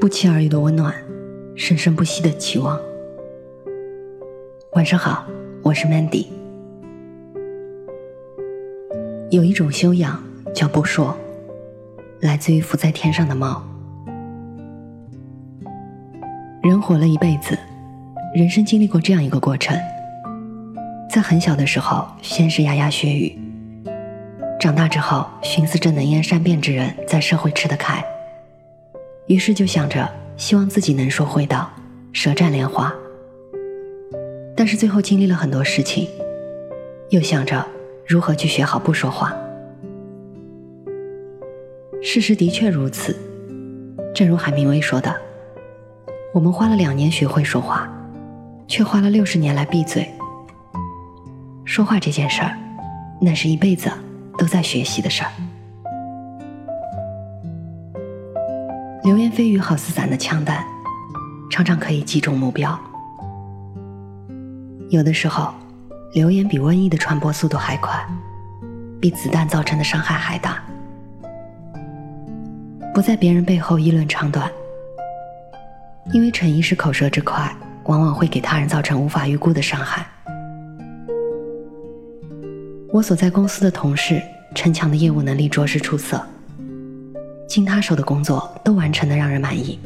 不期而遇的温暖，生生不息的期望。晚上好，我是 Mandy。有一种修养叫不说，来自于浮在天上的猫。人活了一辈子，人生经历过这样一个过程：在很小的时候，先是牙牙学语；长大之后，寻思着能言善辩之人在社会吃得开。于是就想着，希望自己能说会道，舌战莲花。但是最后经历了很多事情，又想着如何去学好不说话。事实的确如此，正如海明威说的：“我们花了两年学会说话，却花了六十年来闭嘴。”说话这件事儿，那是一辈子都在学习的事儿。流言蜚语好似散的枪弹，常常可以击中目标。有的时候，流言比瘟疫的传播速度还快，比子弹造成的伤害还大。不在别人背后议论长短，因为逞一时口舌之快，往往会给他人造成无法预估的伤害。我所在公司的同事陈强的业务能力着实出色。经他手的工作都完成的让人满意，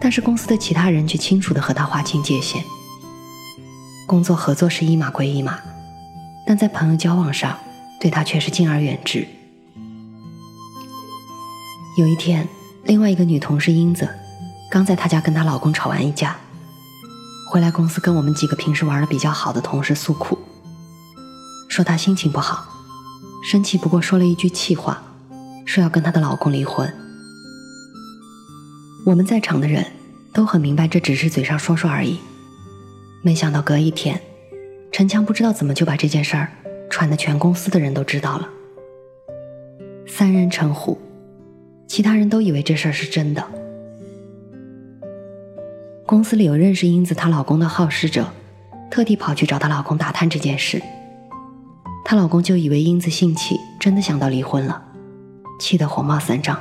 但是公司的其他人却清楚的和他划清界限。工作合作是一码归一码，但在朋友交往上，对他却是敬而远之。有一天，另外一个女同事英子，刚在她家跟她老公吵完一架，回来公司跟我们几个平时玩的比较好的同事诉苦，说她心情不好，生气不过说了一句气话。说要跟她的老公离婚。我们在场的人都很明白，这只是嘴上说说而已。没想到隔一天，陈强不知道怎么就把这件事儿传的全公司的人都知道了。三人成虎，其他人都以为这事儿是真的。公司里有认识英子她老公的好事者，特地跑去找她老公打探这件事。她老公就以为英子性气，真的想到离婚了。气得火冒三丈，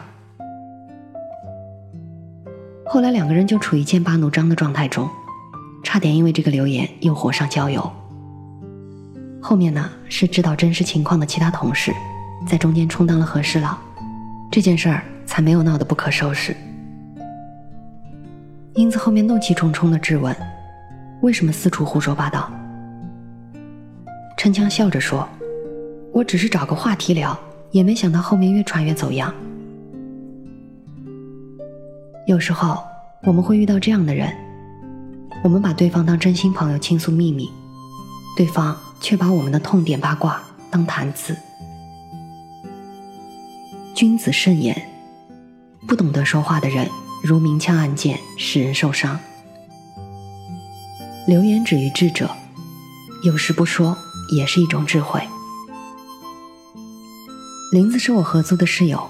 后来两个人就处于剑拔弩张的状态中，差点因为这个留言又火上浇油。后面呢，是知道真实情况的其他同事在中间充当了和事佬，这件事儿才没有闹得不可收拾。英子后面怒气冲冲的质问：“为什么四处胡说八道？”陈强笑着说：“我只是找个话题聊。”也没想到后面越传越走样。有时候我们会遇到这样的人，我们把对方当真心朋友倾诉秘密，对方却把我们的痛点八卦当谈资。君子慎言，不懂得说话的人如明枪暗箭，使人受伤。流言止于智者，有时不说也是一种智慧。林子是我合租的室友。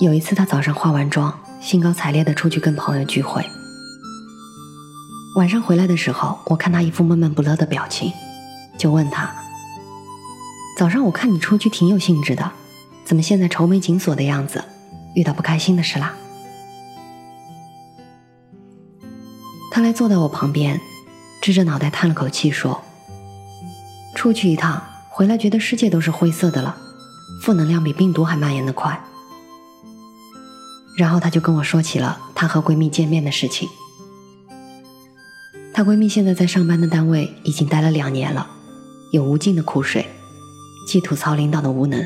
有一次，他早上化完妆，兴高采烈地出去跟朋友聚会。晚上回来的时候，我看他一副闷闷不乐的表情，就问他：“早上我看你出去挺有兴致的，怎么现在愁眉紧锁的样子？遇到不开心的事啦？”他来坐在我旁边，支着脑袋叹了口气说：“出去一趟，回来觉得世界都是灰色的了。”负能量比病毒还蔓延的快。然后她就跟我说起了她和闺蜜见面的事情。她闺蜜现在在上班的单位已经待了两年了，有无尽的苦水，既吐槽领导的无能，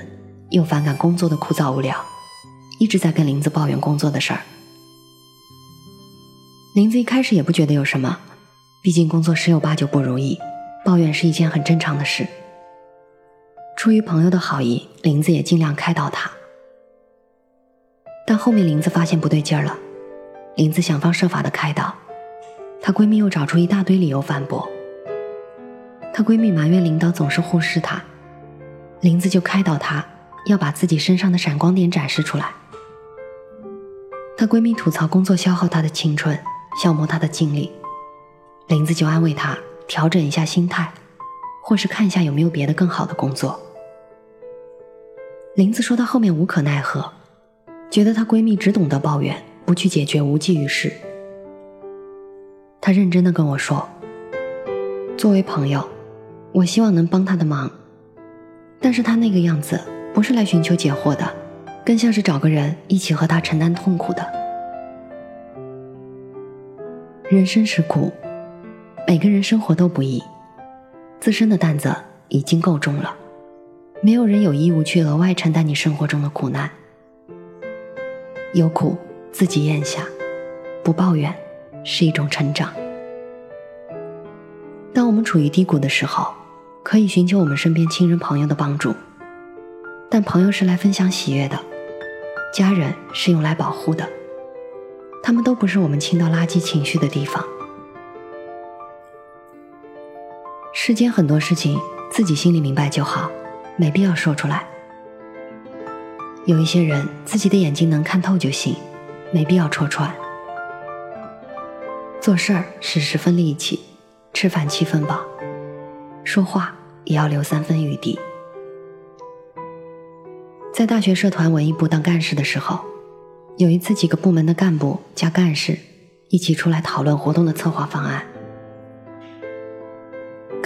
又反感工作的枯燥无聊，一直在跟林子抱怨工作的事儿。林子一开始也不觉得有什么，毕竟工作十有八九不如意，抱怨是一件很正常的事。出于朋友的好意，林子也尽量开导她。但后面林子发现不对劲儿了，林子想方设法的开导，她闺蜜又找出一大堆理由反驳。她闺蜜埋怨领导总是忽视她，林子就开导她要把自己身上的闪光点展示出来。她闺蜜吐槽工作消耗她的青春，消磨她的精力，林子就安慰她调整一下心态，或是看一下有没有别的更好的工作。林子说到后面无可奈何，觉得她闺蜜只懂得抱怨，不去解决无济于事。他认真的跟我说：“作为朋友，我希望能帮她的忙，但是她那个样子不是来寻求解惑的，更像是找个人一起和她承担痛苦的。人生是苦，每个人生活都不易，自身的担子已经够重了，没有人有义务去额外承担你生活中的苦难。有苦自己咽下，不抱怨。”是一种成长。当我们处于低谷的时候，可以寻求我们身边亲人朋友的帮助，但朋友是来分享喜悦的，家人是用来保护的，他们都不是我们倾倒垃圾情绪的地方。世间很多事情自己心里明白就好，没必要说出来。有一些人自己的眼睛能看透就行，没必要戳穿。做事儿是十分力气，吃饭七分饱，说话也要留三分余地。在大学社团文艺部当干事的时候，有一次几个部门的干部加干事一起出来讨论活动的策划方案。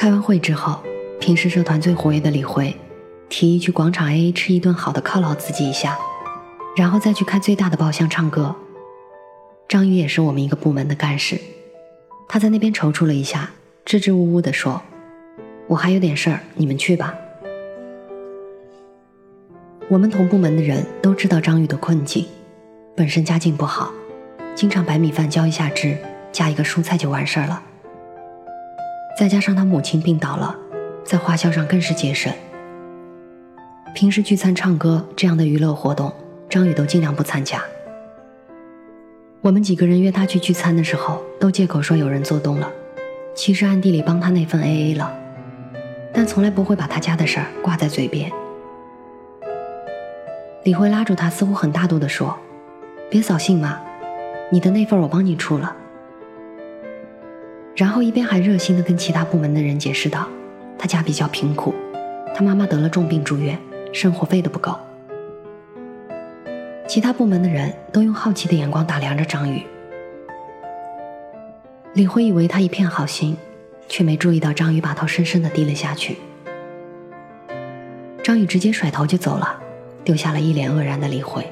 开完会之后，平时社团最活跃的李辉提议去广场 AA 吃一顿好的犒劳自己一下，然后再去开最大的包厢唱歌。张宇也是我们一个部门的干事，他在那边踌躇了一下，支支吾吾地说：“我还有点事儿，你们去吧。”我们同部门的人都知道张宇的困境，本身家境不好，经常白米饭浇一下汁，加一个蔬菜就完事儿了。再加上他母亲病倒了，在花销上更是节省。平时聚餐唱歌这样的娱乐活动，张宇都尽量不参加。我们几个人约他去聚餐的时候，都借口说有人做东了，其实暗地里帮他那份 A A 了，但从来不会把他家的事儿挂在嘴边。李辉拉住他，似乎很大度地说：“别扫兴嘛，你的那份我帮你出了。”然后一边还热心地跟其他部门的人解释道：“他家比较贫苦，他妈妈得了重病住院，生活费都不够。”其他部门的人都用好奇的眼光打量着张宇。李辉以为他一片好心，却没注意到张宇把头深深的低了下去。张宇直接甩头就走了，丢下了一脸愕然的李辉。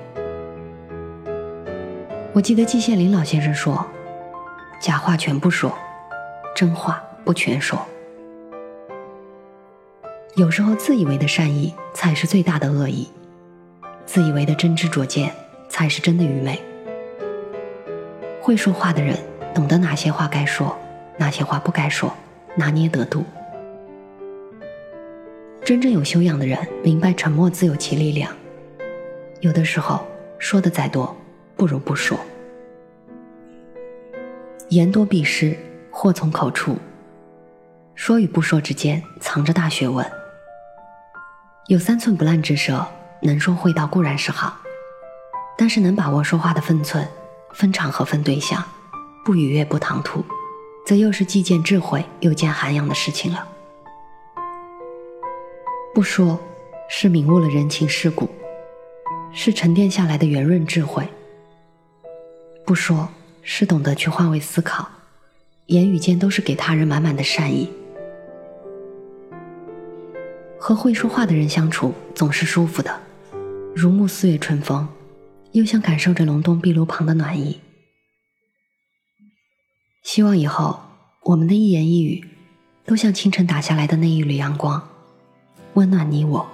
我记得季羡林老先生说：“假话全不说，真话不全说。”有时候自以为的善意才是最大的恶意。自以为的真知灼见，才是真的愚昧。会说话的人，懂得哪些话该说，哪些话不该说，拿捏得度。真正有修养的人，明白沉默自有其力量。有的时候，说的再多，不如不说。言多必失，祸从口出。说与不说之间，藏着大学问。有三寸不烂之舌。能说会道固然是好，但是能把握说话的分寸、分场合、分对象，不逾越不唐突，则又是既见智慧又见涵养的事情了。不说，是领悟了人情世故，是沉淀下来的圆润智慧；不说，是懂得去换位思考，言语间都是给他人满满的善意。和会说话的人相处，总是舒服的。如沐四月春风，又像感受着隆冬壁炉旁的暖意。希望以后我们的一言一语，都像清晨打下来的那一缕阳光，温暖你我。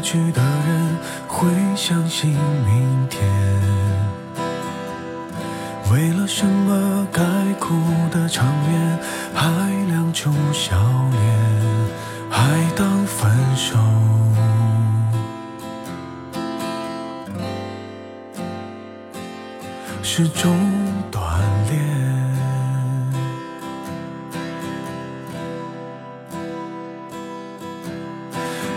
去的人会相信明天？为了什么该哭的场面，还亮出笑脸，还当分手？始终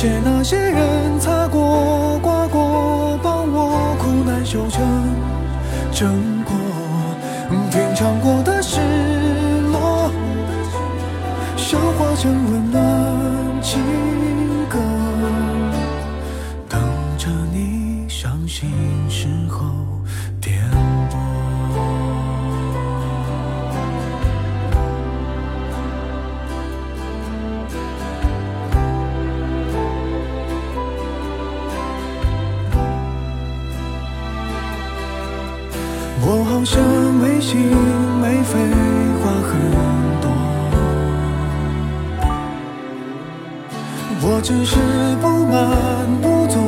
谢那些人擦过、刮过，帮我苦难修成正果。品尝过的失落，消化成为我好像没心没肺，话很多。我只是不满不足